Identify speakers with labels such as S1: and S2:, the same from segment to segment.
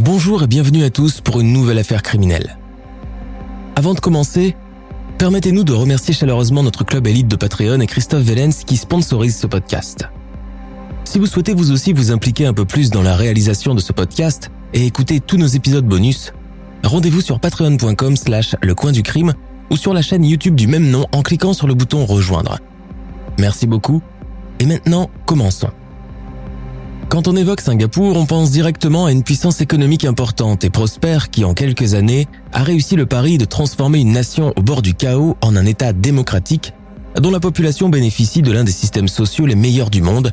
S1: Bonjour et bienvenue à tous pour une nouvelle affaire criminelle. Avant de commencer, permettez-nous de remercier chaleureusement notre club élite de Patreon et Christophe Vellens qui sponsorise ce podcast. Si vous souhaitez vous aussi vous impliquer un peu plus dans la réalisation de ce podcast et écouter tous nos épisodes bonus, rendez-vous sur patreon.com slash le du crime ou sur la chaîne YouTube du même nom en cliquant sur le bouton rejoindre. Merci beaucoup et maintenant commençons. Quand on évoque Singapour, on pense directement à une puissance économique importante et prospère qui, en quelques années, a réussi le pari de transformer une nation au bord du chaos en un État démocratique dont la population bénéficie de l'un des systèmes sociaux les meilleurs du monde,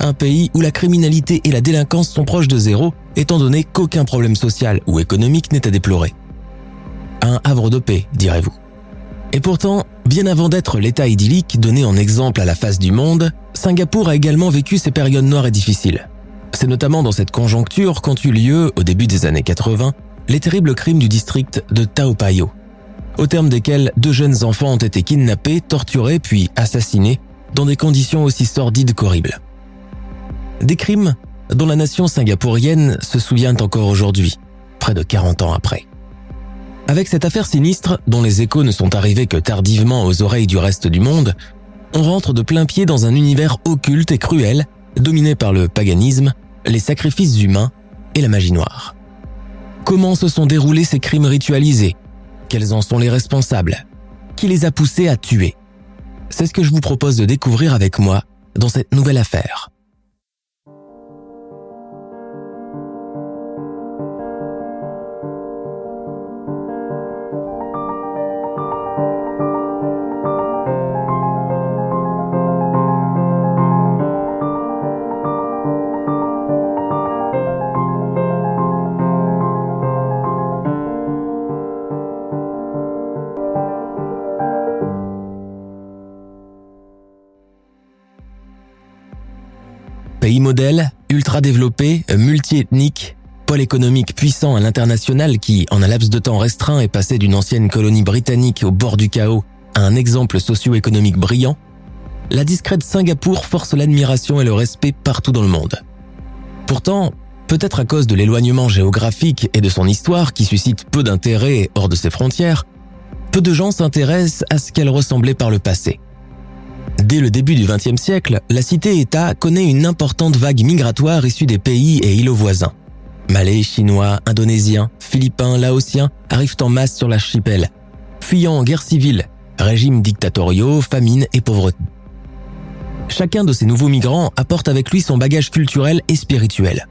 S1: un pays où la criminalité et la délinquance sont proches de zéro, étant donné qu'aucun problème social ou économique n'est à déplorer. Un havre de paix, direz-vous. Et pourtant, bien avant d'être l'État idyllique donné en exemple à la face du monde, Singapour a également vécu ses périodes noires et difficiles. C'est notamment dans cette conjoncture qu'ont eu lieu, au début des années 80, les terribles crimes du district de Tao Payoh, au terme desquels deux jeunes enfants ont été kidnappés, torturés puis assassinés dans des conditions aussi sordides qu'horribles. Des crimes dont la nation singapourienne se souvient encore aujourd'hui, près de 40 ans après. Avec cette affaire sinistre, dont les échos ne sont arrivés que tardivement aux oreilles du reste du monde, on rentre de plein pied dans un univers occulte et cruel, dominé par le paganisme, les sacrifices humains et la magie noire. Comment se sont déroulés ces crimes ritualisés? Quels en sont les responsables? Qui les a poussés à tuer? C'est ce que je vous propose de découvrir avec moi dans cette nouvelle affaire. Modèle, ultra développé, multiethnique, pôle économique puissant à l'international qui, en un laps de temps restreint, est passé d'une ancienne colonie britannique au bord du chaos à un exemple socio-économique brillant, la discrète Singapour force l'admiration et le respect partout dans le monde. Pourtant, peut-être à cause de l'éloignement géographique et de son histoire qui suscite peu d'intérêt hors de ses frontières, peu de gens s'intéressent à ce qu'elle ressemblait par le passé. Dès le début du XXe siècle, la cité-État connaît une importante vague migratoire issue des pays et îlots voisins. Malais, Chinois, Indonésiens, Philippins, Laotiens arrivent en masse sur l'archipel, fuyant en guerre civile, régimes dictatoriaux, famine et pauvreté. Chacun de ces nouveaux migrants apporte avec lui son bagage culturel et spirituel.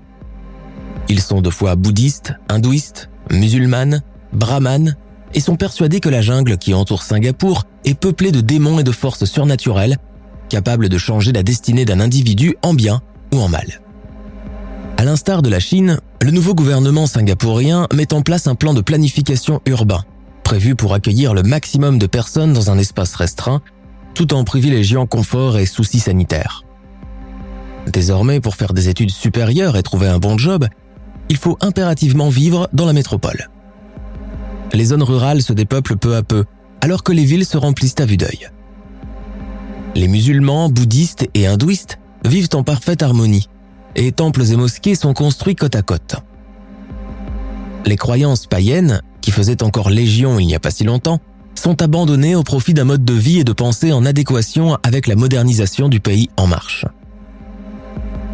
S1: Ils sont de foi bouddhistes, hindouistes, musulmanes, brahmanes et sont persuadés que la jungle qui entoure Singapour est peuplée de démons et de forces surnaturelles, capables de changer la destinée d'un individu en bien ou en mal. À l'instar de la Chine, le nouveau gouvernement singapourien met en place un plan de planification urbain, prévu pour accueillir le maximum de personnes dans un espace restreint, tout en privilégiant confort et soucis sanitaires. Désormais, pour faire des études supérieures et trouver un bon job, il faut impérativement vivre dans la métropole les zones rurales se dépeuplent peu à peu, alors que les villes se remplissent à vue d'œil. Les musulmans, bouddhistes et hindouistes vivent en parfaite harmonie, et temples et mosquées sont construits côte à côte. Les croyances païennes, qui faisaient encore légion il n'y a pas si longtemps, sont abandonnées au profit d'un mode de vie et de pensée en adéquation avec la modernisation du pays en marche.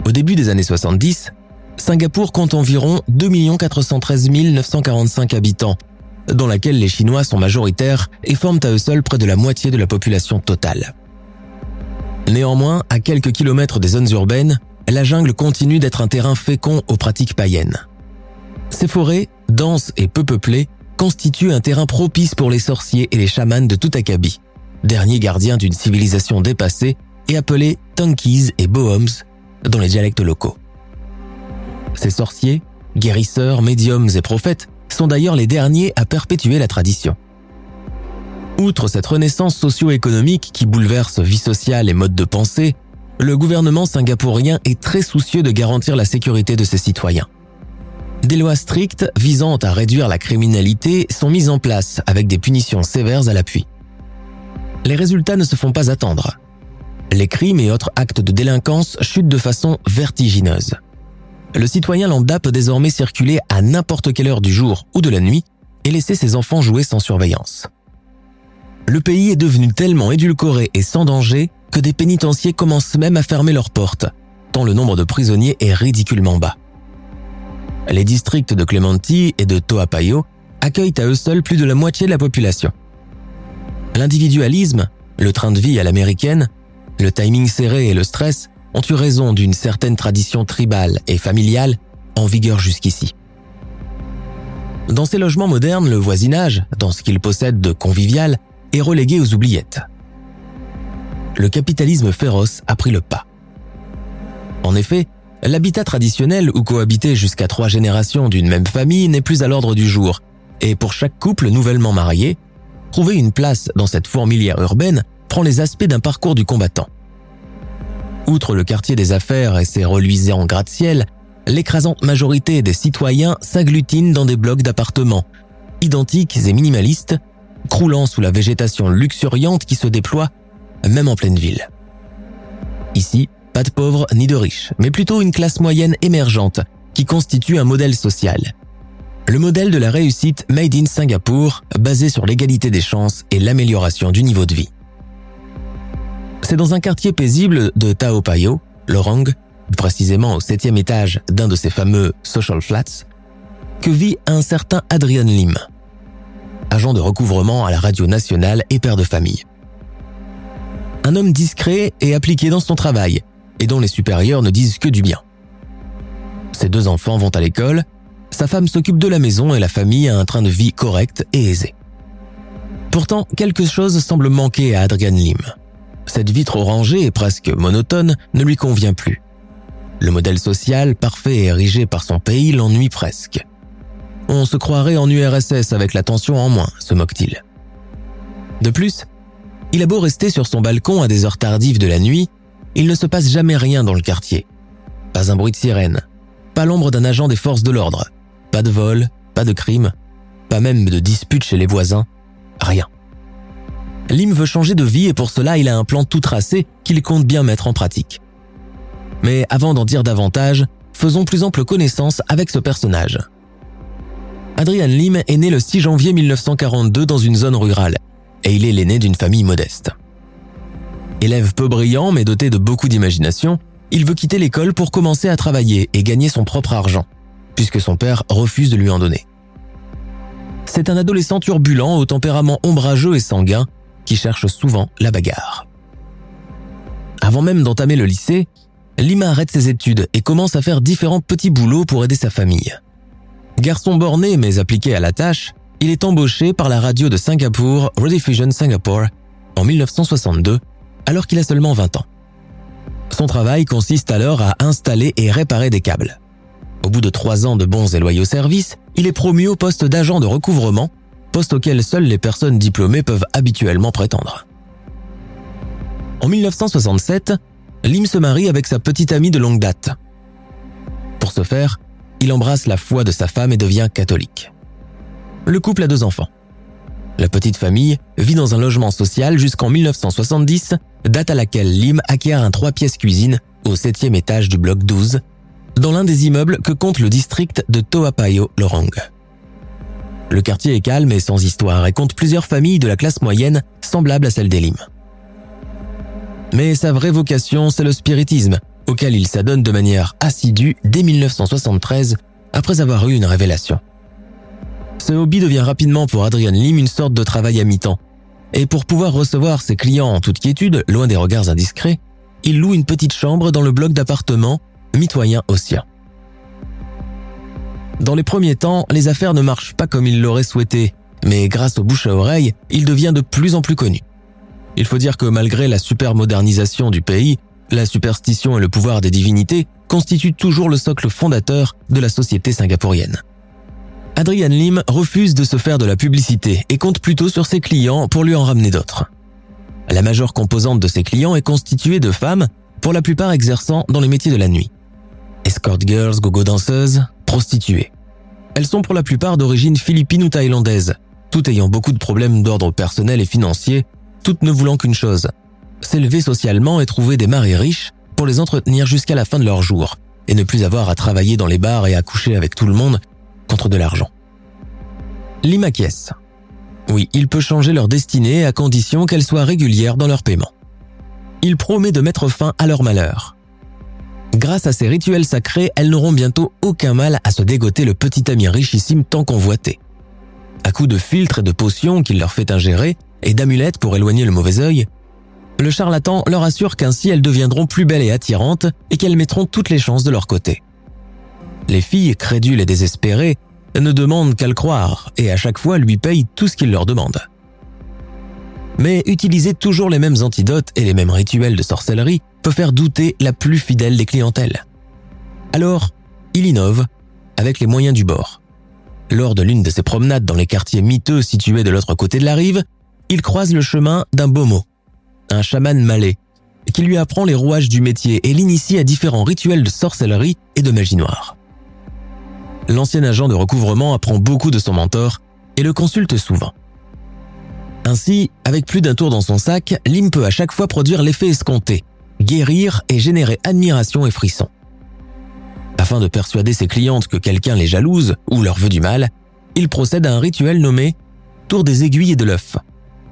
S1: Au début des années 70, Singapour compte environ 2 413 945 habitants, dans laquelle les Chinois sont majoritaires et forment à eux seuls près de la moitié de la population totale. Néanmoins, à quelques kilomètres des zones urbaines, la jungle continue d'être un terrain fécond aux pratiques païennes. Ces forêts, denses et peu peuplées, constituent un terrain propice pour les sorciers et les chamans de tout acabit, derniers gardiens d'une civilisation dépassée et appelés Tunkies et Bohums dans les dialectes locaux. Ces sorciers, guérisseurs, médiums et prophètes sont d'ailleurs les derniers à perpétuer la tradition. Outre cette renaissance socio-économique qui bouleverse vie sociale et mode de pensée, le gouvernement singapourien est très soucieux de garantir la sécurité de ses citoyens. Des lois strictes visant à réduire la criminalité sont mises en place avec des punitions sévères à l'appui. Les résultats ne se font pas attendre. Les crimes et autres actes de délinquance chutent de façon vertigineuse. Le citoyen lambda peut désormais circuler à n'importe quelle heure du jour ou de la nuit et laisser ses enfants jouer sans surveillance le pays est devenu tellement édulcoré et sans danger que des pénitenciers commencent même à fermer leurs portes, tant le nombre de prisonniers est ridiculement bas. Les districts de Clementi et de Toapayo accueillent à eux seuls plus de la moitié de la population. L'individualisme, le train de vie à l'américaine, le timing serré et le stress ont eu raison d'une certaine tradition tribale et familiale en vigueur jusqu'ici? Dans ces logements modernes, le voisinage, dans ce qu'il possède de convivial, est relégué aux oubliettes. Le capitalisme féroce a pris le pas. En effet, l'habitat traditionnel où cohabiter jusqu'à trois générations d'une même famille n'est plus à l'ordre du jour, et pour chaque couple nouvellement marié, trouver une place dans cette fourmilière urbaine prend les aspects d'un parcours du combattant. Outre le quartier des affaires et ses reluisants gratte-ciel, l'écrasante majorité des citoyens s'agglutinent dans des blocs d'appartements, identiques et minimalistes, croulant sous la végétation luxuriante qui se déploie même en pleine ville. Ici, pas de pauvres ni de riches, mais plutôt une classe moyenne émergente qui constitue un modèle social. Le modèle de la réussite made in Singapour, basé sur l'égalité des chances et l'amélioration du niveau de vie. C'est dans un quartier paisible de Tao Payo, Lorong, précisément au septième étage d'un de ces fameux social flats, que vit un certain Adrian Lim, agent de recouvrement à la radio nationale et père de famille. Un homme discret et appliqué dans son travail, et dont les supérieurs ne disent que du bien. Ses deux enfants vont à l'école, sa femme s'occupe de la maison et la famille a un train de vie correct et aisé. Pourtant, quelque chose semble manquer à Adrian Lim. Cette vie trop rangée et presque monotone ne lui convient plus. Le modèle social parfait érigé par son pays l'ennuie presque. On se croirait en URSS avec la tension en moins, se moque-t-il. De plus, il a beau rester sur son balcon à des heures tardives de la nuit, il ne se passe jamais rien dans le quartier. Pas un bruit de sirène, pas l'ombre d'un agent des forces de l'ordre, pas de vol, pas de crime, pas même de dispute chez les voisins, rien. Lim veut changer de vie et pour cela il a un plan tout tracé qu'il compte bien mettre en pratique. Mais avant d'en dire davantage, faisons plus ample connaissance avec ce personnage. Adrian Lim est né le 6 janvier 1942 dans une zone rurale, et il est l'aîné d'une famille modeste. Élève peu brillant mais doté de beaucoup d'imagination, il veut quitter l'école pour commencer à travailler et gagner son propre argent, puisque son père refuse de lui en donner. C'est un adolescent turbulent au tempérament ombrageux et sanguin qui cherche souvent la bagarre. Avant même d'entamer le lycée, Lima arrête ses études et commence à faire différents petits boulots pour aider sa famille. Garçon borné mais appliqué à la tâche, il est embauché par la radio de Singapour Rediffusion Singapore en 1962, alors qu'il a seulement 20 ans. Son travail consiste alors à installer et réparer des câbles. Au bout de trois ans de bons et loyaux services, il est promu au poste d'agent de recouvrement, poste auquel seules les personnes diplômées peuvent habituellement prétendre. En 1967, Lim se marie avec sa petite amie de longue date. Pour ce faire, il embrasse la foi de sa femme et devient catholique. Le couple a deux enfants. La petite famille vit dans un logement social jusqu'en 1970, date à laquelle Lim acquiert un trois pièces cuisine au septième étage du bloc 12, dans l'un des immeubles que compte le district de Toapayo Lorong. Le quartier est calme et sans histoire et compte plusieurs familles de la classe moyenne semblables à celle des Lim. Mais sa vraie vocation, c'est le spiritisme, auquel il s'adonne de manière assidue dès 1973 après avoir eu une révélation. Ce hobby devient rapidement pour Adrian Lim une sorte de travail à mi-temps. Et pour pouvoir recevoir ses clients en toute quiétude, loin des regards indiscrets, il loue une petite chambre dans le bloc d'appartements mitoyen au sien. Dans les premiers temps, les affaires ne marchent pas comme il l'aurait souhaité, mais grâce au bouche à oreille, il devient de plus en plus connu. Il faut dire que malgré la supermodernisation du pays, la superstition et le pouvoir des divinités constituent toujours le socle fondateur de la société singapourienne. Adrian Lim refuse de se faire de la publicité et compte plutôt sur ses clients pour lui en ramener d'autres. La majeure composante de ses clients est constituée de femmes, pour la plupart exerçant dans les métiers de la nuit. Escort girls, gogo danseuses, prostituées. Elles sont pour la plupart d'origine philippine ou thaïlandaise, toutes ayant beaucoup de problèmes d'ordre personnel et financier, toutes ne voulant qu'une chose, s'élever socialement et trouver des maris riches pour les entretenir jusqu'à la fin de leur jour, et ne plus avoir à travailler dans les bars et à coucher avec tout le monde contre de l'argent. L'IMAKIES. Oui, il peut changer leur destinée à condition qu'elle soit régulière dans leur paiement. Il promet de mettre fin à leur malheur. Grâce à ces rituels sacrés, elles n'auront bientôt aucun mal à se dégoter le petit ami richissime tant convoité. À coups de filtres et de potions qu'il leur fait ingérer et d'amulettes pour éloigner le mauvais œil, le charlatan leur assure qu'ainsi elles deviendront plus belles et attirantes et qu'elles mettront toutes les chances de leur côté. Les filles, crédules et désespérées, ne demandent qu'à le croire et à chaque fois lui payent tout ce qu'il leur demande. Mais utiliser toujours les mêmes antidotes et les mêmes rituels de sorcellerie peut faire douter la plus fidèle des clientèles. Alors, il innove avec les moyens du bord. Lors de l'une de ses promenades dans les quartiers miteux situés de l'autre côté de la rive, il croise le chemin d'un bomo, un chaman malais, qui lui apprend les rouages du métier et l'initie à différents rituels de sorcellerie et de magie noire l'ancien agent de recouvrement apprend beaucoup de son mentor et le consulte souvent. Ainsi, avec plus d'un tour dans son sac, Lim peut à chaque fois produire l'effet escompté, guérir et générer admiration et frisson. Afin de persuader ses clientes que quelqu'un les jalouse ou leur veut du mal, il procède à un rituel nommé Tour des aiguilles et de l'œuf,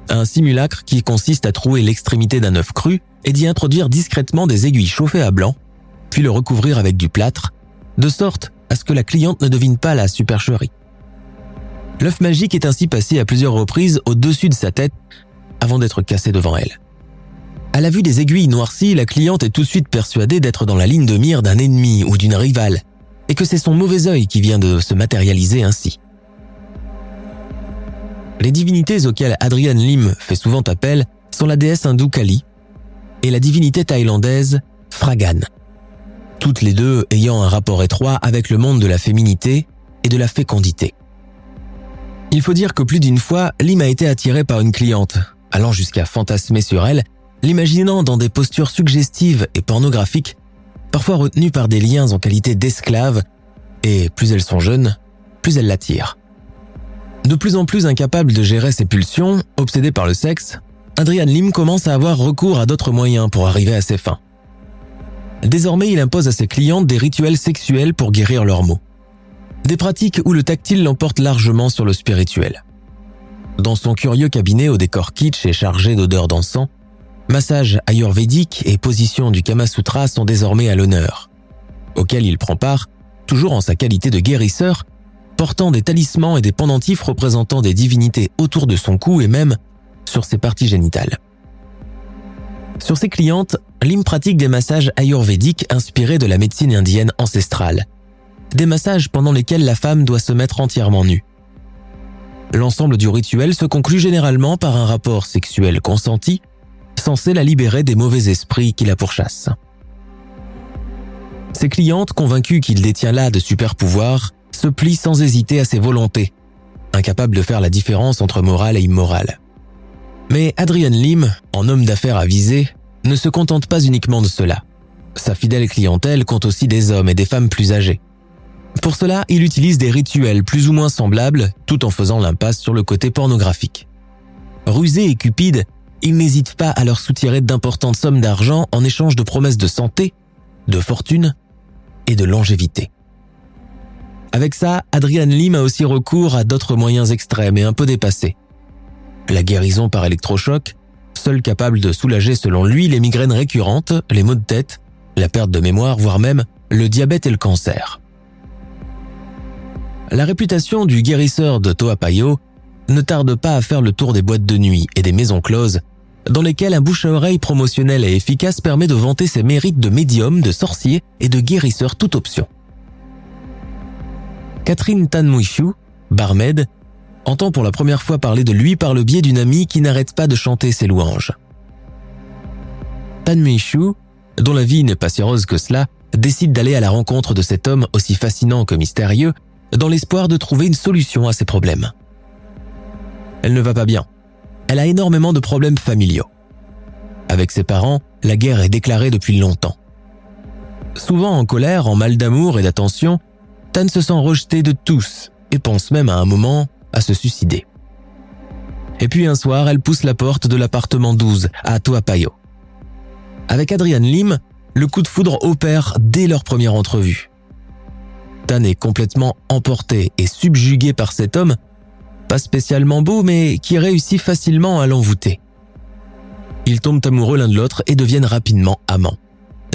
S1: un simulacre qui consiste à trouer l'extrémité d'un œuf cru et d'y introduire discrètement des aiguilles chauffées à blanc, puis le recouvrir avec du plâtre, de sorte à ce que la cliente ne devine pas la supercherie. L'œuf magique est ainsi passé à plusieurs reprises au-dessus de sa tête avant d'être cassé devant elle. À la vue des aiguilles noircies, la cliente est tout de suite persuadée d'être dans la ligne de mire d'un ennemi ou d'une rivale, et que c'est son mauvais œil qui vient de se matérialiser ainsi. Les divinités auxquelles Adrian Lim fait souvent appel sont la déesse hindoue Kali et la divinité thaïlandaise Fragan toutes les deux ayant un rapport étroit avec le monde de la féminité et de la fécondité. Il faut dire que plus d'une fois, Lim a été attiré par une cliente, allant jusqu'à fantasmer sur elle, l'imaginant dans des postures suggestives et pornographiques, parfois retenues par des liens en qualité d'esclave, et plus elles sont jeunes, plus elles l'attirent. De plus en plus incapable de gérer ses pulsions, obsédé par le sexe, Adrian Lim commence à avoir recours à d'autres moyens pour arriver à ses fins. Désormais, il impose à ses clientes des rituels sexuels pour guérir leurs maux. Des pratiques où le tactile l'emporte largement sur le spirituel. Dans son curieux cabinet au décor kitsch et chargé d'odeurs d'encens, massage ayurvédique et position du Kama Sutra sont désormais à l'honneur, auquel il prend part, toujours en sa qualité de guérisseur, portant des talismans et des pendentifs représentant des divinités autour de son cou et même sur ses parties génitales. Sur ses clientes, Lim pratique des massages ayurvédiques inspirés de la médecine indienne ancestrale. Des massages pendant lesquels la femme doit se mettre entièrement nue. L'ensemble du rituel se conclut généralement par un rapport sexuel consenti, censé la libérer des mauvais esprits qui la pourchassent. Ses clientes, convaincues qu'il détient là de super pouvoirs, se plient sans hésiter à ses volontés, incapables de faire la différence entre morale et immoral. Mais Adrian Lim, en homme d'affaires avisé, ne se contente pas uniquement de cela. Sa fidèle clientèle compte aussi des hommes et des femmes plus âgés. Pour cela, il utilise des rituels plus ou moins semblables, tout en faisant l'impasse sur le côté pornographique. Rusé et cupide, il n'hésite pas à leur soutirer d'importantes sommes d'argent en échange de promesses de santé, de fortune et de longévité. Avec ça, Adrian Lim a aussi recours à d'autres moyens extrêmes et un peu dépassés la guérison par électrochoc, seul capable de soulager selon lui les migraines récurrentes, les maux de tête, la perte de mémoire, voire même le diabète et le cancer. La réputation du guérisseur de Toapayo ne tarde pas à faire le tour des boîtes de nuit et des maisons closes, dans lesquelles un bouche à oreille promotionnel et efficace permet de vanter ses mérites de médium, de sorcier et de guérisseur toute option. Catherine Tanmuishu, barmaid, entend pour la première fois parler de lui par le biais d'une amie qui n'arrête pas de chanter ses louanges. Tan Meishu, dont la vie n'est pas si rose que cela, décide d'aller à la rencontre de cet homme aussi fascinant que mystérieux, dans l'espoir de trouver une solution à ses problèmes. Elle ne va pas bien. Elle a énormément de problèmes familiaux. Avec ses parents, la guerre est déclarée depuis longtemps. Souvent en colère, en mal d'amour et d'attention, Tan se sent rejetée de tous et pense même à un moment à se suicider. Et puis un soir, elle pousse la porte de l'appartement 12 à Toapayo. Avec Adrian Lim, le coup de foudre opère dès leur première entrevue. Tan est complètement emporté et subjugué par cet homme, pas spécialement beau mais qui réussit facilement à l'envoûter. Ils tombent amoureux l'un de l'autre et deviennent rapidement amants.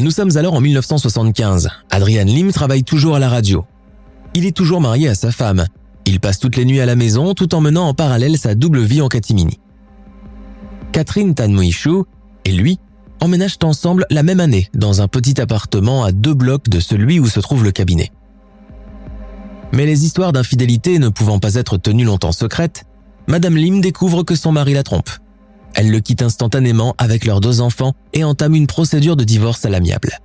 S1: Nous sommes alors en 1975. Adrian Lim travaille toujours à la radio. Il est toujours marié à sa femme. Il passe toutes les nuits à la maison tout en menant en parallèle sa double vie en catimini. Catherine Tan Moishu et lui emménagent ensemble la même année dans un petit appartement à deux blocs de celui où se trouve le cabinet. Mais les histoires d'infidélité ne pouvant pas être tenues longtemps secrètes, Madame Lim découvre que son mari la trompe. Elle le quitte instantanément avec leurs deux enfants et entame une procédure de divorce à l'amiable.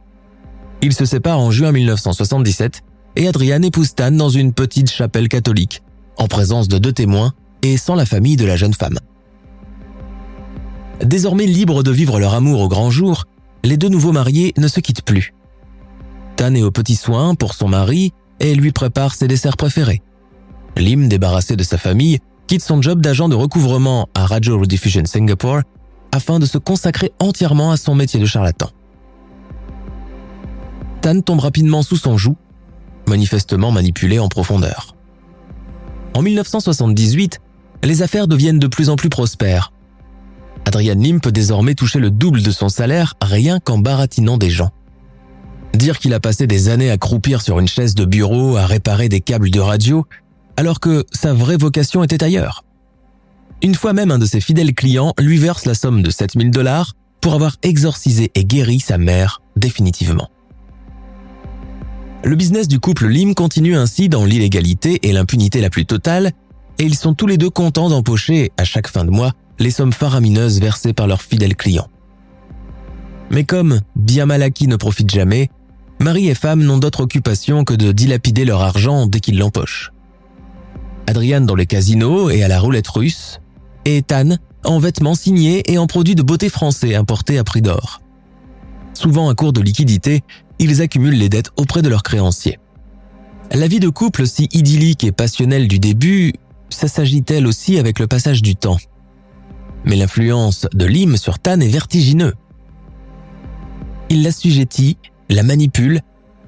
S1: Ils se séparent en juin 1977 et Adrian épouse Tan dans une petite chapelle catholique, en présence de deux témoins et sans la famille de la jeune femme. Désormais libres de vivre leur amour au grand jour, les deux nouveaux mariés ne se quittent plus. Tan est aux petits soins pour son mari et lui prépare ses desserts préférés. Lim, débarrassé de sa famille, quitte son job d'agent de recouvrement à Radio Rediffusion Singapore afin de se consacrer entièrement à son métier de charlatan. Tan tombe rapidement sous son joug, manifestement manipulé en profondeur. En 1978, les affaires deviennent de plus en plus prospères. Adrian Lim peut désormais toucher le double de son salaire rien qu'en baratinant des gens. Dire qu'il a passé des années à croupir sur une chaise de bureau, à réparer des câbles de radio, alors que sa vraie vocation était ailleurs. Une fois même un de ses fidèles clients lui verse la somme de 7000 dollars pour avoir exorcisé et guéri sa mère définitivement. Le business du couple Lim continue ainsi dans l'illégalité et l'impunité la plus totale, et ils sont tous les deux contents d'empocher, à chaque fin de mois, les sommes faramineuses versées par leurs fidèles clients. Mais comme bien mal acquis ne profite jamais, mari et femme n'ont d'autre occupation que de dilapider leur argent dès qu'ils l'empochent. Adrian dans les casinos et à la roulette russe, et Tan en vêtements signés et en produits de beauté français importés à prix d'or. Souvent à court de liquidité, ils accumulent les dettes auprès de leurs créanciers. La vie de couple si idyllique et passionnelle du début, ça s'agit-elle aussi avec le passage du temps? Mais l'influence de Lim sur Tan est vertigineux. Il l'assujettit, la manipule,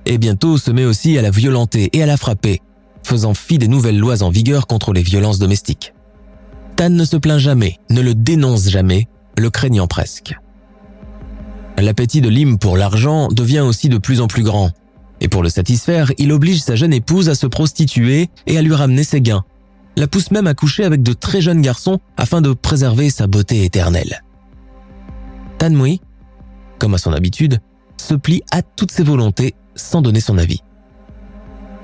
S1: et bientôt se met aussi à la violenter et à la frapper, faisant fi des nouvelles lois en vigueur contre les violences domestiques. Tan ne se plaint jamais, ne le dénonce jamais, le craignant presque. L'appétit de Lim pour l'argent devient aussi de plus en plus grand, et pour le satisfaire, il oblige sa jeune épouse à se prostituer et à lui ramener ses gains, la pousse même à coucher avec de très jeunes garçons afin de préserver sa beauté éternelle. Tan Mui, comme à son habitude, se plie à toutes ses volontés sans donner son avis.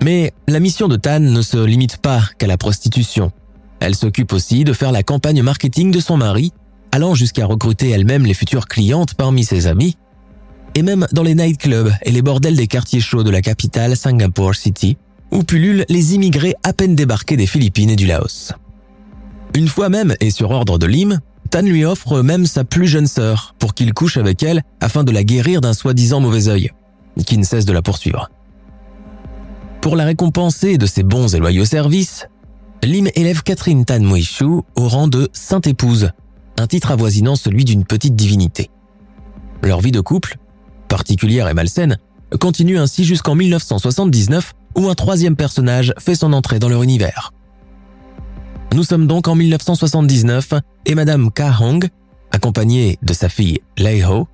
S1: Mais la mission de Tan ne se limite pas qu'à la prostitution. Elle s'occupe aussi de faire la campagne marketing de son mari, allant jusqu'à recruter elle-même les futures clientes parmi ses amis, et même dans les nightclubs et les bordels des quartiers chauds de la capitale Singapore City, où pullulent les immigrés à peine débarqués des Philippines et du Laos. Une fois même, et sur ordre de Lim, Tan lui offre même sa plus jeune sœur pour qu'il couche avec elle afin de la guérir d'un soi-disant mauvais œil, qui ne cesse de la poursuivre. Pour la récompenser de ses bons et loyaux services, Lim élève Catherine Tan Moishu au rang de Sainte Épouse, un titre avoisinant celui d'une petite divinité. Leur vie de couple, particulière et malsaine, continue ainsi jusqu'en 1979 où un troisième personnage fait son entrée dans leur univers. Nous sommes donc en 1979 et Madame Ka Hong, accompagnée de sa fille Lei Ho,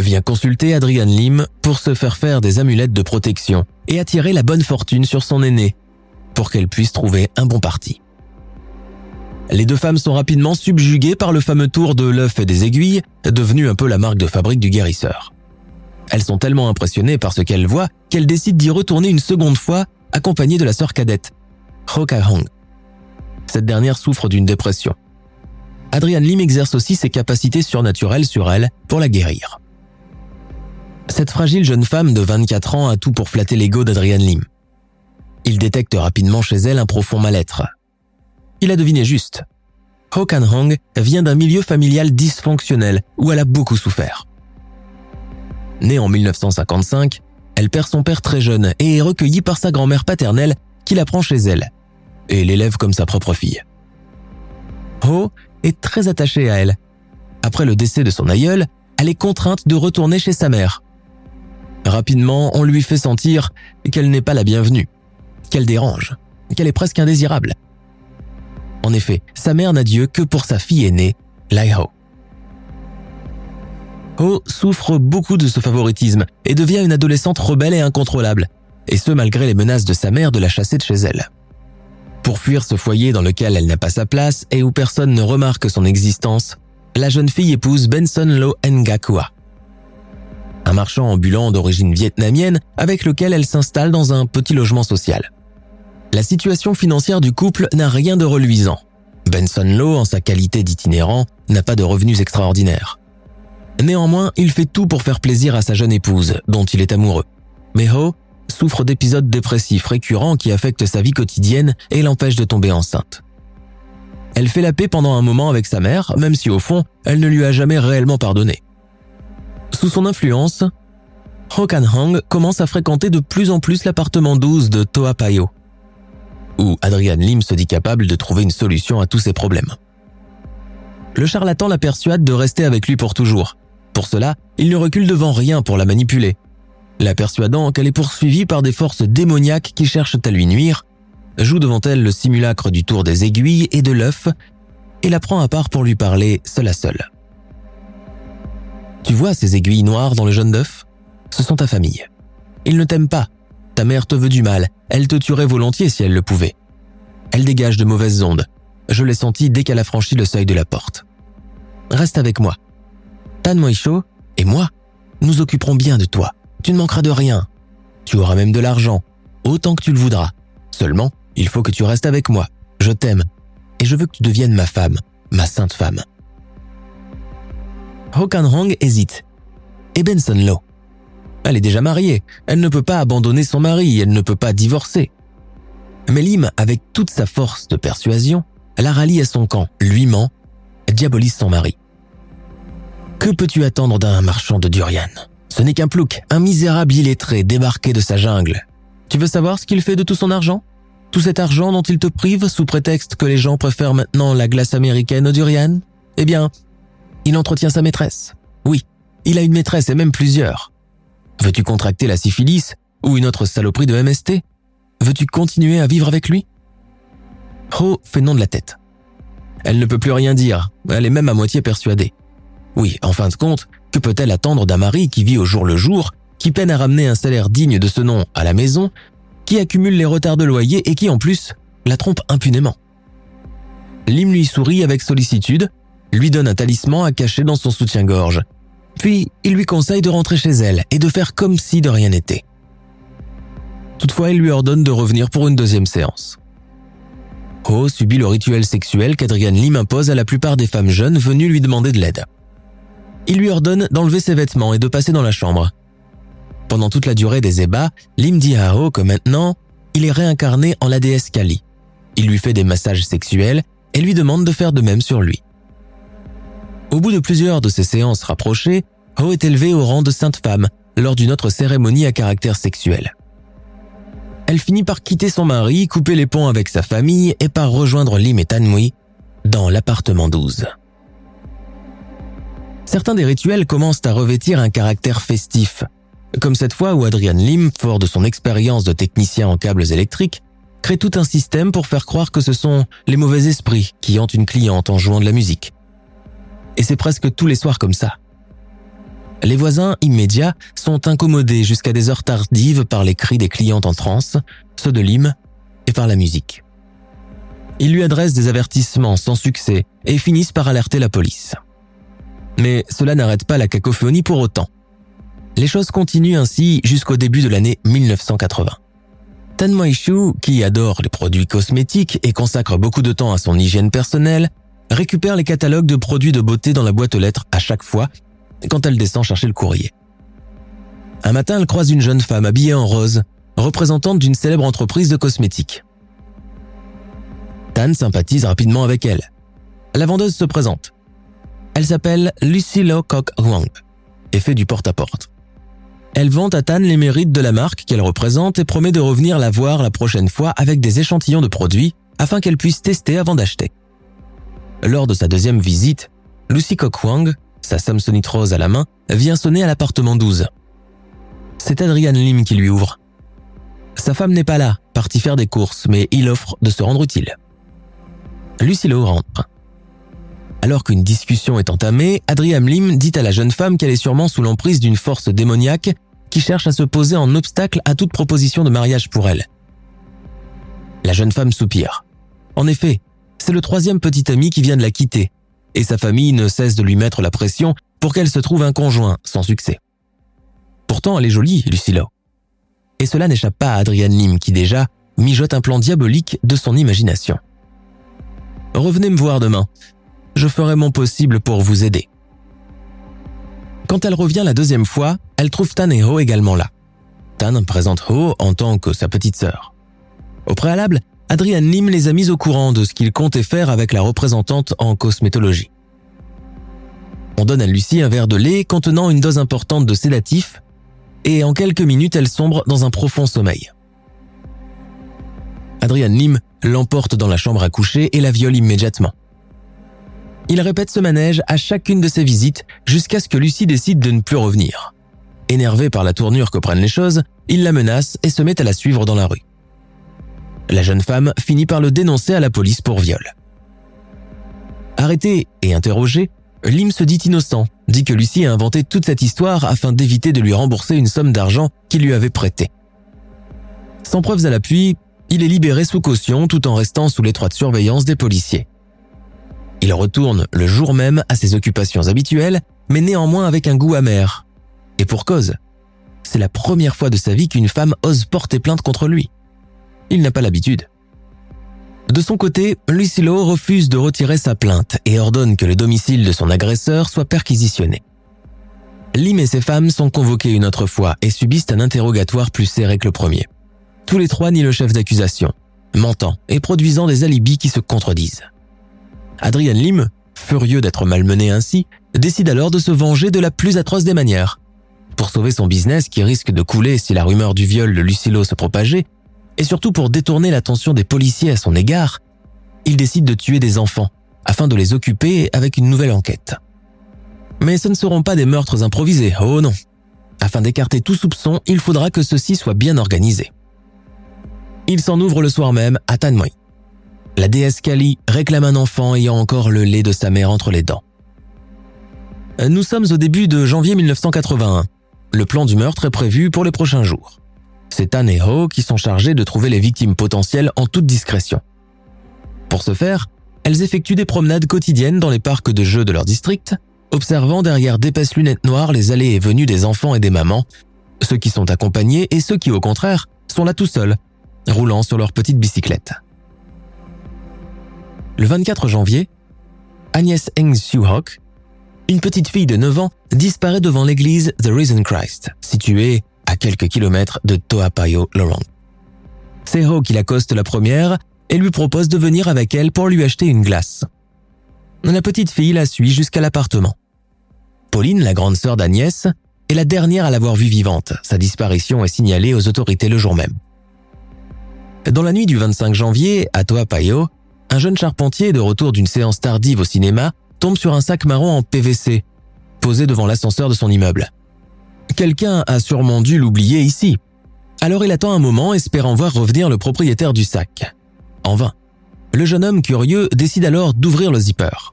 S1: vient consulter Adrian Lim pour se faire faire des amulettes de protection et attirer la bonne fortune sur son aîné pour qu'elle puisse trouver un bon parti. Les deux femmes sont rapidement subjuguées par le fameux tour de l'œuf et des aiguilles, devenu un peu la marque de fabrique du guérisseur. Elles sont tellement impressionnées par ce qu'elles voient qu'elles décident d'y retourner une seconde fois, accompagnées de la sœur cadette, Ho Ka Hong. Cette dernière souffre d'une dépression. Adrian Lim exerce aussi ses capacités surnaturelles sur elle pour la guérir. Cette fragile jeune femme de 24 ans a tout pour flatter l'ego d'Adrian Lim. Il détecte rapidement chez elle un profond mal-être. Il a deviné juste. Ho Kan Hong vient d'un milieu familial dysfonctionnel où elle a beaucoup souffert. Née en 1955, elle perd son père très jeune et est recueillie par sa grand-mère paternelle qui la prend chez elle et l'élève comme sa propre fille. Ho est très attachée à elle. Après le décès de son aïeul, elle est contrainte de retourner chez sa mère. Rapidement, on lui fait sentir qu'elle n'est pas la bienvenue, qu'elle dérange, qu'elle est presque indésirable. En effet, sa mère n'a Dieu que pour sa fille aînée, Lai Ho. Ho souffre beaucoup de ce favoritisme et devient une adolescente rebelle et incontrôlable, et ce malgré les menaces de sa mère de la chasser de chez elle. Pour fuir ce foyer dans lequel elle n'a pas sa place et où personne ne remarque son existence, la jeune fille épouse Benson Lo Ngakua, un marchand ambulant d'origine vietnamienne avec lequel elle s'installe dans un petit logement social. La situation financière du couple n'a rien de reluisant. Benson Lo, en sa qualité d'itinérant, n'a pas de revenus extraordinaires. Néanmoins, il fait tout pour faire plaisir à sa jeune épouse, dont il est amoureux. Mais Ho souffre d'épisodes dépressifs récurrents qui affectent sa vie quotidienne et l'empêchent de tomber enceinte. Elle fait la paix pendant un moment avec sa mère, même si au fond, elle ne lui a jamais réellement pardonné. Sous son influence, Ho Kan Hong commence à fréquenter de plus en plus l'appartement 12 de Toa Payo, où Adrian Lim se dit capable de trouver une solution à tous ses problèmes. Le charlatan la persuade de rester avec lui pour toujours. Pour cela, il ne recule devant rien pour la manipuler, la persuadant qu'elle est poursuivie par des forces démoniaques qui cherchent à lui nuire, joue devant elle le simulacre du tour des aiguilles et de l'œuf, et la prend à part pour lui parler seul à seul. Tu vois ces aiguilles noires dans le jaune d'œuf? Ce sont ta famille. Ils ne t'aiment pas. Ta mère te veut du mal. Elle te tuerait volontiers si elle le pouvait. Elle dégage de mauvaises ondes. Je l'ai senti dès qu'elle a franchi le seuil de la porte. Reste avec moi. Tan Moisho et moi, nous occuperons bien de toi. Tu ne manqueras de rien. Tu auras même de l'argent, autant que tu le voudras. Seulement, il faut que tu restes avec moi. Je t'aime. Et je veux que tu deviennes ma femme, ma sainte femme. Hokan Hong hésite. Et Benson Lo Elle est déjà mariée. Elle ne peut pas abandonner son mari. Elle ne peut pas divorcer. Mais avec toute sa force de persuasion, la rallie à son camp, lui ment, diabolise son mari. Que peux-tu attendre d'un marchand de durian? Ce n'est qu'un plouc, un misérable illettré débarqué de sa jungle. Tu veux savoir ce qu'il fait de tout son argent? Tout cet argent dont il te prive sous prétexte que les gens préfèrent maintenant la glace américaine au durian Eh bien, il entretient sa maîtresse. Oui, il a une maîtresse et même plusieurs. Veux-tu contracter la syphilis ou une autre saloperie de MST Veux-tu continuer à vivre avec lui? Ho fait non de la tête. Elle ne peut plus rien dire, elle est même à moitié persuadée. Oui, en fin de compte, que peut-elle attendre d'un mari qui vit au jour le jour, qui peine à ramener un salaire digne de ce nom à la maison, qui accumule les retards de loyer et qui en plus la trompe impunément? Lim lui sourit avec sollicitude, lui donne un talisman à cacher dans son soutien-gorge. Puis il lui conseille de rentrer chez elle et de faire comme si de rien n'était. Toutefois, il lui ordonne de revenir pour une deuxième séance. Ho subit le rituel sexuel qu'Adrian Lim impose à la plupart des femmes jeunes venues lui demander de l'aide il lui ordonne d'enlever ses vêtements et de passer dans la chambre. Pendant toute la durée des ébats, Lim dit à Ho que maintenant, il est réincarné en la déesse Kali. Il lui fait des massages sexuels et lui demande de faire de même sur lui. Au bout de plusieurs de ces séances rapprochées, Ho est élevée au rang de sainte femme lors d'une autre cérémonie à caractère sexuel. Elle finit par quitter son mari, couper les ponts avec sa famille et par rejoindre Lim et Tanmui dans l'appartement 12 certains des rituels commencent à revêtir un caractère festif, comme cette fois où Adrian Lim, fort de son expérience de technicien en câbles électriques, crée tout un système pour faire croire que ce sont les mauvais esprits qui hantent une cliente en jouant de la musique. Et c'est presque tous les soirs comme ça. Les voisins immédiats sont incommodés jusqu'à des heures tardives par les cris des clientes en transe, ceux de Lim, et par la musique. Ils lui adressent des avertissements sans succès et finissent par alerter la police. Mais cela n'arrête pas la cacophonie pour autant. Les choses continuent ainsi jusqu'au début de l'année 1980. Tan Moishu, qui adore les produits cosmétiques et consacre beaucoup de temps à son hygiène personnelle, récupère les catalogues de produits de beauté dans la boîte aux lettres à chaque fois quand elle descend chercher le courrier. Un matin, elle croise une jeune femme habillée en rose, représentante d'une célèbre entreprise de cosmétiques. Tan sympathise rapidement avec elle. La vendeuse se présente. Elle s'appelle Lucy Lo Kok Huang et fait du porte-à-porte. Elle vante à Tan les mérites de la marque qu'elle représente et promet de revenir la voir la prochaine fois avec des échantillons de produits afin qu'elle puisse tester avant d'acheter. Lors de sa deuxième visite, Lucy Huang, sa Samsonite rose à la main, vient sonner à l'appartement 12. C'est Adrian Lim qui lui ouvre. Sa femme n'est pas là, partie faire des courses, mais il offre de se rendre utile. Lucy Lo rentre. Alors qu'une discussion est entamée, Adrian Lim dit à la jeune femme qu'elle est sûrement sous l'emprise d'une force démoniaque qui cherche à se poser en obstacle à toute proposition de mariage pour elle. La jeune femme soupire. En effet, c'est le troisième petit ami qui vient de la quitter, et sa famille ne cesse de lui mettre la pression pour qu'elle se trouve un conjoint, sans succès. Pourtant, elle est jolie, Lucilo. Et cela n'échappe pas à Adrian Lim qui déjà mijote un plan diabolique de son imagination. Revenez me voir demain, je ferai mon possible pour vous aider. Quand elle revient la deuxième fois, elle trouve Tan et Ho également là. Tan présente Ho en tant que sa petite sœur. Au préalable, Adrian Lim les a mis au courant de ce qu'il comptait faire avec la représentante en cosmétologie. On donne à Lucie un verre de lait contenant une dose importante de sédatif et en quelques minutes elle sombre dans un profond sommeil. Adrian Lim l'emporte dans la chambre à coucher et la viole immédiatement. Il répète ce manège à chacune de ses visites jusqu'à ce que Lucie décide de ne plus revenir. Énervé par la tournure que prennent les choses, il la menace et se met à la suivre dans la rue. La jeune femme finit par le dénoncer à la police pour viol. Arrêté et interrogé, Lim se dit innocent, dit que Lucie a inventé toute cette histoire afin d'éviter de lui rembourser une somme d'argent qu'il lui avait prêtée. Sans preuves à l'appui, il est libéré sous caution tout en restant sous l'étroite surveillance des policiers. Il retourne le jour même à ses occupations habituelles, mais néanmoins avec un goût amer. Et pour cause, c'est la première fois de sa vie qu'une femme ose porter plainte contre lui. Il n'a pas l'habitude. De son côté, Lucilo refuse de retirer sa plainte et ordonne que le domicile de son agresseur soit perquisitionné. Lim et ses femmes sont convoquées une autre fois et subissent un interrogatoire plus serré que le premier. Tous les trois nient le chef d'accusation, mentant et produisant des alibis qui se contredisent. Adrian Lim, furieux d'être malmené ainsi, décide alors de se venger de la plus atroce des manières. Pour sauver son business qui risque de couler si la rumeur du viol de Lucilo se propageait, et surtout pour détourner l'attention des policiers à son égard, il décide de tuer des enfants afin de les occuper avec une nouvelle enquête. Mais ce ne seront pas des meurtres improvisés, oh non. Afin d'écarter tout soupçon, il faudra que ceci soit bien organisé. Il s'en ouvre le soir même à Tanmoy. La déesse Kali réclame un enfant ayant encore le lait de sa mère entre les dents. Nous sommes au début de janvier 1981. Le plan du meurtre est prévu pour les prochains jours. C'est Anne et Ho qui sont chargés de trouver les victimes potentielles en toute discrétion. Pour ce faire, elles effectuent des promenades quotidiennes dans les parcs de jeux de leur district, observant derrière d'épaisses lunettes noires les allées et venues des enfants et des mamans, ceux qui sont accompagnés et ceux qui, au contraire, sont là tout seuls, roulant sur leur petite bicyclette. Le 24 janvier, Agnès Eng Hok, une petite fille de 9 ans, disparaît devant l'église The Risen Christ, située à quelques kilomètres de Toapayo Lorong. C'est Ho qui l'accoste la première et lui propose de venir avec elle pour lui acheter une glace. La petite fille la suit jusqu'à l'appartement. Pauline, la grande sœur d'Agnès, est la dernière à l'avoir vue vivante. Sa disparition est signalée aux autorités le jour même. Dans la nuit du 25 janvier, à Toapayo, un jeune charpentier de retour d'une séance tardive au cinéma tombe sur un sac marron en PVC, posé devant l'ascenseur de son immeuble. Quelqu'un a sûrement dû l'oublier ici. Alors il attend un moment espérant voir revenir le propriétaire du sac. En vain. Le jeune homme curieux décide alors d'ouvrir le zipper.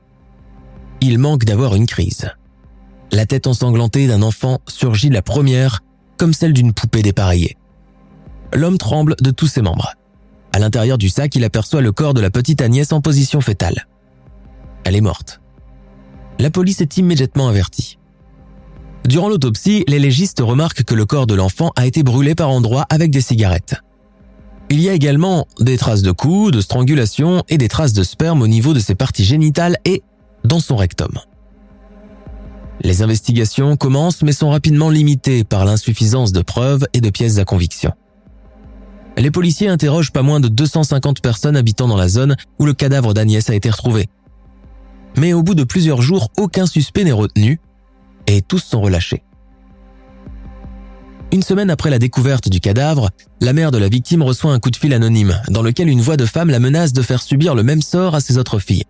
S1: Il manque d'avoir une crise. La tête ensanglantée d'un enfant surgit la première, comme celle d'une poupée dépareillée. L'homme tremble de tous ses membres. À l'intérieur du sac, il aperçoit le corps de la petite Agnès en position fétale. Elle est morte. La police est immédiatement avertie. Durant l'autopsie, les légistes remarquent que le corps de l'enfant a été brûlé par endroits avec des cigarettes. Il y a également des traces de coups, de strangulation et des traces de sperme au niveau de ses parties génitales et dans son rectum. Les investigations commencent mais sont rapidement limitées par l'insuffisance de preuves et de pièces à conviction. Les policiers interrogent pas moins de 250 personnes habitant dans la zone où le cadavre d'Agnès a été retrouvé. Mais au bout de plusieurs jours, aucun suspect n'est retenu et tous sont relâchés. Une semaine après la découverte du cadavre, la mère de la victime reçoit un coup de fil anonyme dans lequel une voix de femme la menace de faire subir le même sort à ses autres filles.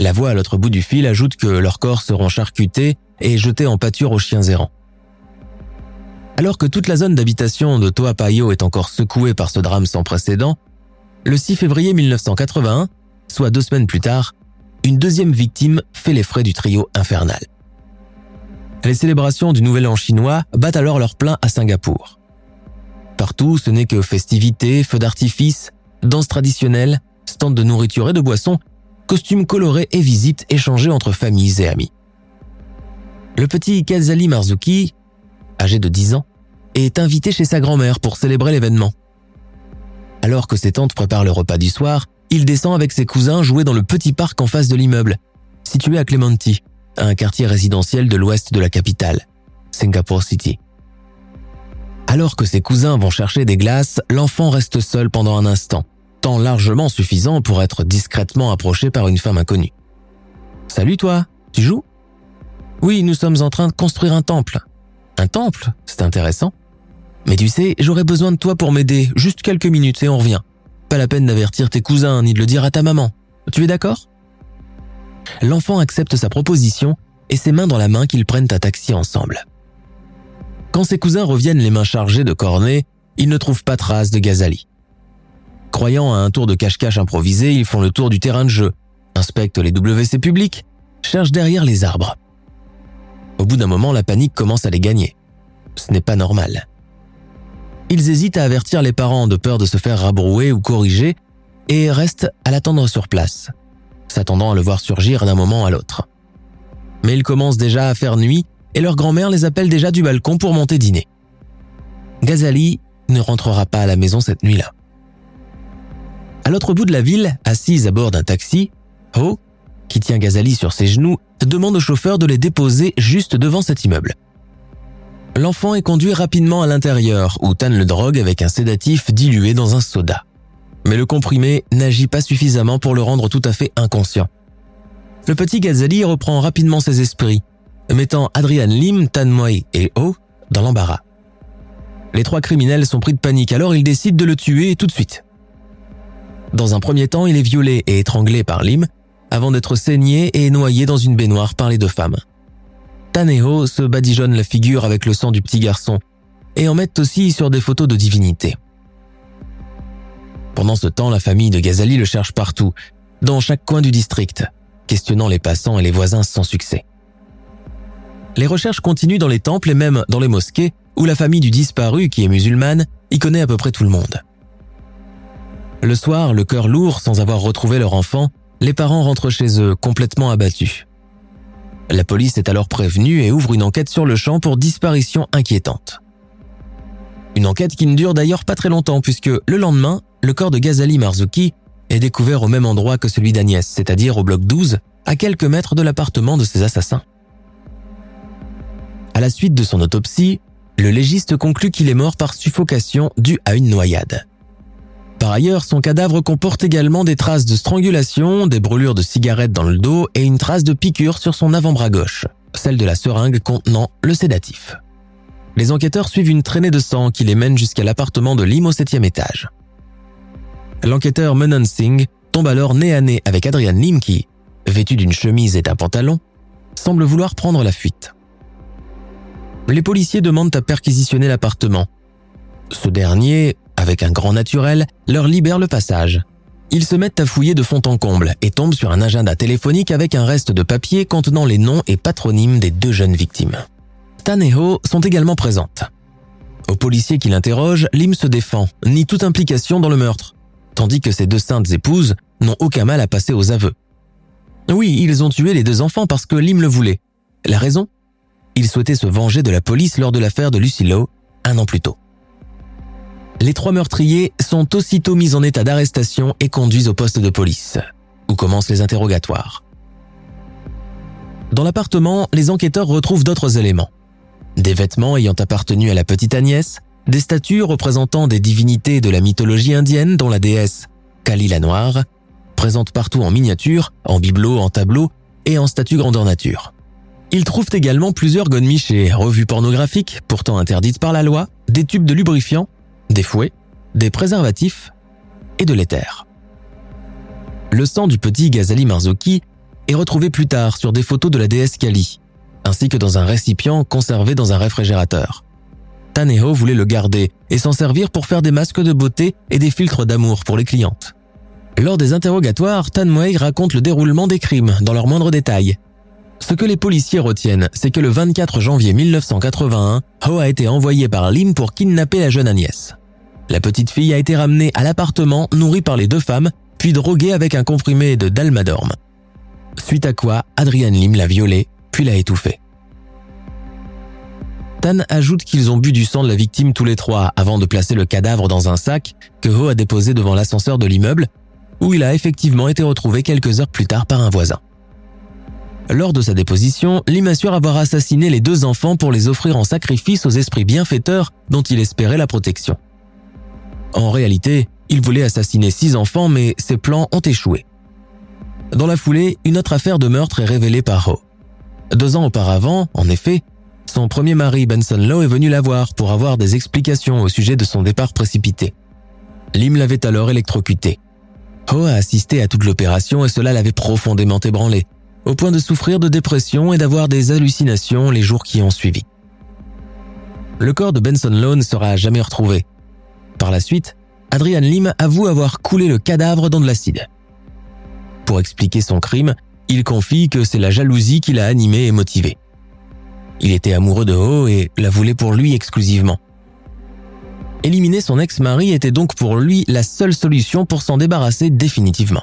S1: La voix à l'autre bout du fil ajoute que leurs corps seront charcutés et jetés en pâture aux chiens errants. Alors que toute la zone d'habitation de Toapayo est encore secouée par ce drame sans précédent, le 6 février 1981, soit deux semaines plus tard, une deuxième victime fait les frais du trio infernal. Les célébrations du Nouvel An chinois battent alors leur plein à Singapour. Partout, ce n'est que festivités, feux d'artifice, danses traditionnelles, stands de nourriture et de boissons, costumes colorés et visites échangées entre familles et amis. Le petit Kazali Marzuki, âgé de 10 ans, est invité chez sa grand-mère pour célébrer l'événement. Alors que ses tantes préparent le repas du soir, il descend avec ses cousins jouer dans le petit parc en face de l'immeuble, situé à Clementi, un quartier résidentiel de l'ouest de la capitale, Singapore City. Alors que ses cousins vont chercher des glaces, l'enfant reste seul pendant un instant, temps largement suffisant pour être discrètement approché par une femme inconnue. Salut toi, tu joues Oui, nous sommes en train de construire un temple. Un temple C'est intéressant. Mais tu sais, j'aurais besoin de toi pour m'aider, juste quelques minutes et on revient. Pas la peine d'avertir tes cousins ni de le dire à ta maman. Tu es d'accord? L'enfant accepte sa proposition et ses mains dans la main qu'ils prennent un taxi ensemble. Quand ses cousins reviennent les mains chargées de cornets, ils ne trouvent pas trace de Gazali. Croyant à un tour de cache-cache improvisé, ils font le tour du terrain de jeu, inspectent les WC publics, cherchent derrière les arbres. Au bout d'un moment, la panique commence à les gagner. Ce n'est pas normal. Ils hésitent à avertir les parents de peur de se faire rabrouer ou corriger et restent à l'attendre sur place, s'attendant à le voir surgir d'un moment à l'autre. Mais il commence déjà à faire nuit et leur grand-mère les appelle déjà du balcon pour monter dîner. Gazali ne rentrera pas à la maison cette nuit-là. À l'autre bout de la ville, assise à bord d'un taxi, Ho, qui tient Gazali sur ses genoux, demande au chauffeur de les déposer juste devant cet immeuble. L'enfant est conduit rapidement à l'intérieur, où tanne le drogue avec un sédatif dilué dans un soda mais le comprimé n'agit pas suffisamment pour le rendre tout à fait inconscient. Le petit Gazali reprend rapidement ses esprits, mettant Adrian Lim, Tan Moi et O dans l'embarras. Les trois criminels sont pris de panique, alors ils décident de le tuer tout de suite. Dans un premier temps, il est violé et étranglé par Lim, avant d'être saigné et noyé dans une baignoire par les deux femmes. Tan et Ho se badigeonnent la figure avec le sang du petit garçon et en mettent aussi sur des photos de divinités. Pendant ce temps, la famille de Ghazali le cherche partout, dans chaque coin du district, questionnant les passants et les voisins sans succès. Les recherches continuent dans les temples et même dans les mosquées, où la famille du disparu, qui est musulmane, y connaît à peu près tout le monde. Le soir, le cœur lourd sans avoir retrouvé leur enfant, les parents rentrent chez eux complètement abattus. La police est alors prévenue et ouvre une enquête sur le champ pour disparition inquiétante. Une enquête qui ne dure d'ailleurs pas très longtemps puisque le lendemain, le corps de Ghazali Marzuki est découvert au même endroit que celui d'Agnès, c'est-à-dire au bloc 12, à quelques mètres de l'appartement de ses assassins. À la suite de son autopsie, le légiste conclut qu'il est mort par suffocation due à une noyade. Par ailleurs, son cadavre comporte également des traces de strangulation, des brûlures de cigarettes dans le dos et une trace de piqûre sur son avant-bras gauche, celle de la seringue contenant le sédatif les enquêteurs suivent une traînée de sang qui les mène jusqu'à l'appartement de Lim au septième étage. L'enquêteur Menon Singh tombe alors nez à nez avec Adrian Lim qui, vêtu d'une chemise et d'un pantalon, semble vouloir prendre la fuite. Les policiers demandent à perquisitionner l'appartement. Ce dernier, avec un grand naturel, leur libère le passage. Ils se mettent à fouiller de fond en comble et tombent sur un agenda téléphonique avec un reste de papier contenant les noms et patronymes des deux jeunes victimes. Tan et Ho sont également présentes. Au policier qui l'interroge, Lim se défend, nie toute implication dans le meurtre, tandis que ses deux saintes épouses n'ont aucun mal à passer aux aveux. Oui, ils ont tué les deux enfants parce que Lim le voulait. La raison? Ils souhaitaient se venger de la police lors de l'affaire de Lucy Lowe, un an plus tôt. Les trois meurtriers sont aussitôt mis en état d'arrestation et conduits au poste de police, où commencent les interrogatoires. Dans l'appartement, les enquêteurs retrouvent d'autres éléments. Des vêtements ayant appartenu à la petite Agnès, des statues représentant des divinités de la mythologie indienne dont la déesse Kali la Noire, présente partout en miniature, en bibelot, en tableau et en statue grandeur nature. Ils trouvent également plusieurs godemiches et revues pornographiques, pourtant interdites par la loi, des tubes de lubrifiant, des fouets, des préservatifs et de l'éther. Le sang du petit Ghazali Marzouki est retrouvé plus tard sur des photos de la déesse Kali, ainsi que dans un récipient conservé dans un réfrigérateur. Taneho voulait le garder et s'en servir pour faire des masques de beauté et des filtres d'amour pour les clientes. Lors des interrogatoires, Tan raconte le déroulement des crimes dans leurs moindres détails. Ce que les policiers retiennent, c'est que le 24 janvier 1981, Ho a été envoyé par Lim pour kidnapper la jeune Agnès. La petite fille a été ramenée à l'appartement nourrie par les deux femmes, puis droguée avec un comprimé de Dalmadorm. Suite à quoi, Adrian Lim l'a violée, puis l'a étouffée. Tan ajoute qu'ils ont bu du sang de la victime tous les trois avant de placer le cadavre dans un sac que Ho a déposé devant l'ascenseur de l'immeuble, où il a effectivement été retrouvé quelques heures plus tard par un voisin. Lors de sa déposition, Lim assure avoir assassiné les deux enfants pour les offrir en sacrifice aux esprits bienfaiteurs dont il espérait la protection. En réalité, il voulait assassiner six enfants, mais ses plans ont échoué. Dans la foulée, une autre affaire de meurtre est révélée par Ho. Deux ans auparavant, en effet, son premier mari Benson Lowe est venu la voir pour avoir des explications au sujet de son départ précipité. Lim l'avait alors électrocuté. Ho a assisté à toute l'opération et cela l'avait profondément ébranlé, au point de souffrir de dépression et d'avoir des hallucinations les jours qui ont suivi. Le corps de Benson Lowe ne sera jamais retrouvé. Par la suite, Adrian Lim avoue avoir coulé le cadavre dans de l'acide. Pour expliquer son crime, il confie que c'est la jalousie qui l'a animé et motivé. Il était amoureux de Ho et la voulait pour lui exclusivement. Éliminer son ex-mari était donc pour lui la seule solution pour s'en débarrasser définitivement.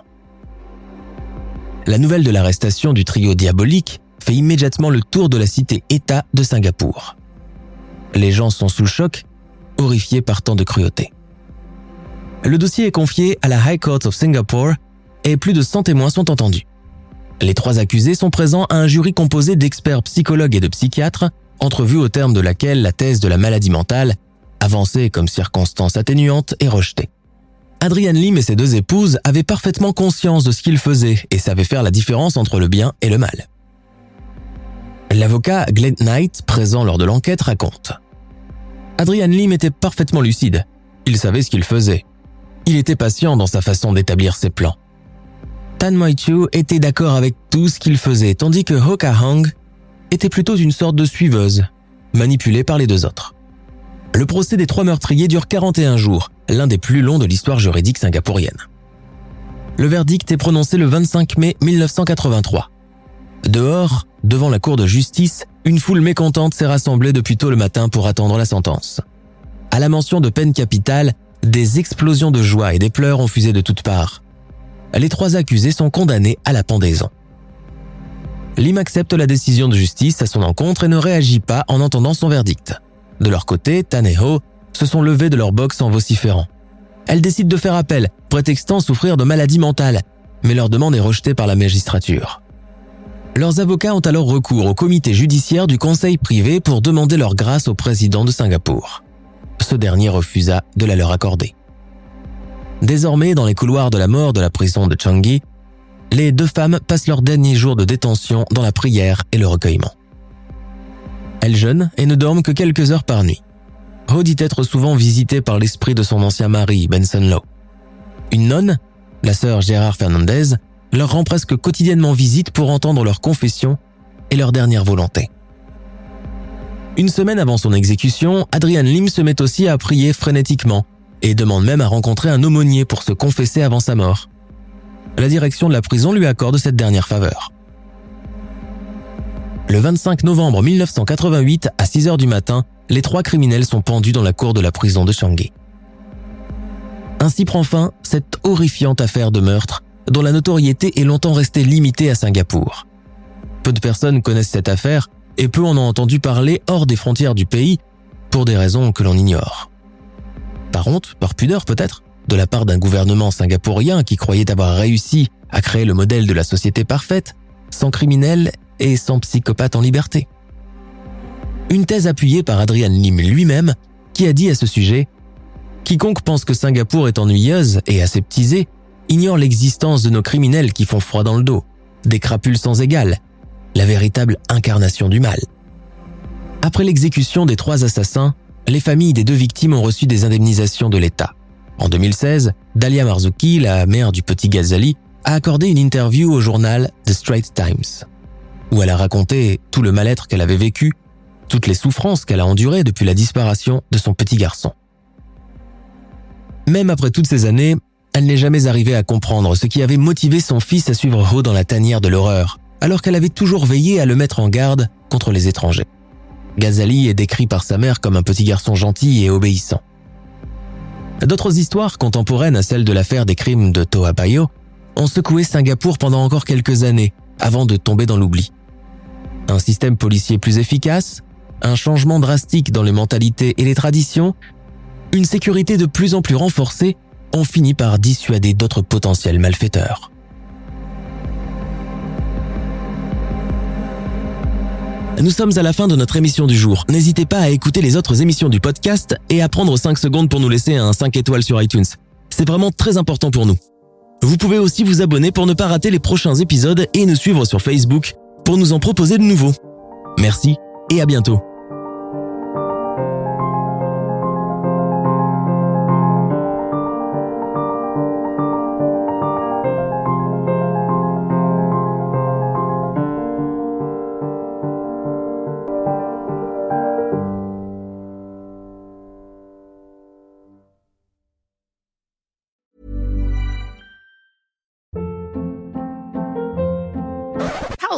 S1: La nouvelle de l'arrestation du trio diabolique fait immédiatement le tour de la cité-État de Singapour. Les gens sont sous le choc, horrifiés par tant de cruauté. Le dossier est confié à la High Court of Singapore et plus de 100 témoins sont entendus. Les trois accusés sont présents à un jury composé d'experts psychologues et de psychiatres, entrevue au terme de laquelle la thèse de la maladie mentale, avancée comme circonstance atténuante, est rejetée. Adrian Lim et ses deux épouses avaient parfaitement conscience de ce qu'ils faisaient et savaient faire la différence entre le bien et le mal. L'avocat Glenn Knight, présent lors de l'enquête, raconte. Adrian Lim était parfaitement lucide. Il savait ce qu'il faisait. Il était patient dans sa façon d'établir ses plans. Tan Moi-Chu était d'accord avec tout ce qu'il faisait, tandis que Ho Ka-hang était plutôt une sorte de suiveuse, manipulée par les deux autres. Le procès des trois meurtriers dure 41 jours, l'un des plus longs de l'histoire juridique singapourienne. Le verdict est prononcé le 25 mai 1983. Dehors, devant la cour de justice, une foule mécontente s'est rassemblée depuis tôt le matin pour attendre la sentence. À la mention de peine capitale, des explosions de joie et des pleurs ont fusé de toutes parts les trois accusés sont condamnés à la pendaison. Lim accepte la décision de justice à son encontre et ne réagit pas en entendant son verdict. De leur côté, Tan et Ho se sont levés de leur box en vociférant. Elles décident de faire appel, prétextant souffrir de maladies mentales, mais leur demande est rejetée par la magistrature. Leurs avocats ont alors recours au comité judiciaire du conseil privé pour demander leur grâce au président de Singapour. Ce dernier refusa de la leur accorder. Désormais, dans les couloirs de la mort de la prison de Changi, les deux femmes passent leurs derniers jours de détention dans la prière et le recueillement. Elles jeûnent et ne dorment que quelques heures par nuit. Ho dit être souvent visitée par l'esprit de son ancien mari, Benson Lowe. Une nonne, la sœur Gérard Fernandez, leur rend presque quotidiennement visite pour entendre leurs confessions et leurs dernières volontés. Une semaine avant son exécution, Adrian Lim se met aussi à prier frénétiquement et demande même à rencontrer un aumônier pour se confesser avant sa mort. La direction de la prison lui accorde cette dernière faveur. Le 25 novembre 1988, à 6 heures du matin, les trois criminels sont pendus dans la cour de la prison de Changi. Ainsi prend fin cette horrifiante affaire de meurtre dont la notoriété est longtemps restée limitée à Singapour. Peu de personnes connaissent cette affaire et peu en ont entendu parler hors des frontières du pays pour des raisons que l'on ignore par honte, par pudeur peut-être, de la part d'un gouvernement singapourien qui croyait avoir réussi à créer le modèle de la société parfaite, sans criminels, et sans psychopathe en liberté. Une thèse appuyée par Adrian Lim lui-même, qui a dit à ce sujet Quiconque pense que Singapour est ennuyeuse et aseptisée ignore l'existence de nos criminels qui font froid dans le dos, des crapules sans égal, la véritable incarnation du mal. Après l'exécution des trois assassins, les familles des deux victimes ont reçu des indemnisations de l'État. En 2016, Dalia Marzouki, la mère du petit Ghazali, a accordé une interview au journal The Straits Times, où elle a raconté tout le mal-être qu'elle avait vécu, toutes les souffrances qu'elle a endurées depuis la disparition de son petit garçon. Même après toutes ces années, elle n'est jamais arrivée à comprendre ce qui avait motivé son fils à suivre Ho dans la tanière de l'horreur, alors qu'elle avait toujours veillé à le mettre en garde contre les étrangers. Ghazali est décrit par sa mère comme un petit garçon gentil et obéissant. D'autres histoires contemporaines à celle de l'affaire des crimes de Toa Payoh ont secoué Singapour pendant encore quelques années avant de tomber dans l'oubli. Un système policier plus efficace, un changement drastique dans les mentalités et les traditions, une sécurité de plus en plus renforcée ont fini par dissuader d'autres potentiels malfaiteurs. Nous sommes à la fin de notre émission du jour. N'hésitez pas à écouter les autres émissions du podcast et à prendre 5 secondes pour nous laisser un 5 étoiles sur iTunes. C'est vraiment très important pour nous. Vous pouvez aussi vous abonner pour ne pas rater les prochains épisodes et nous suivre sur Facebook pour nous en proposer de nouveaux. Merci et à bientôt.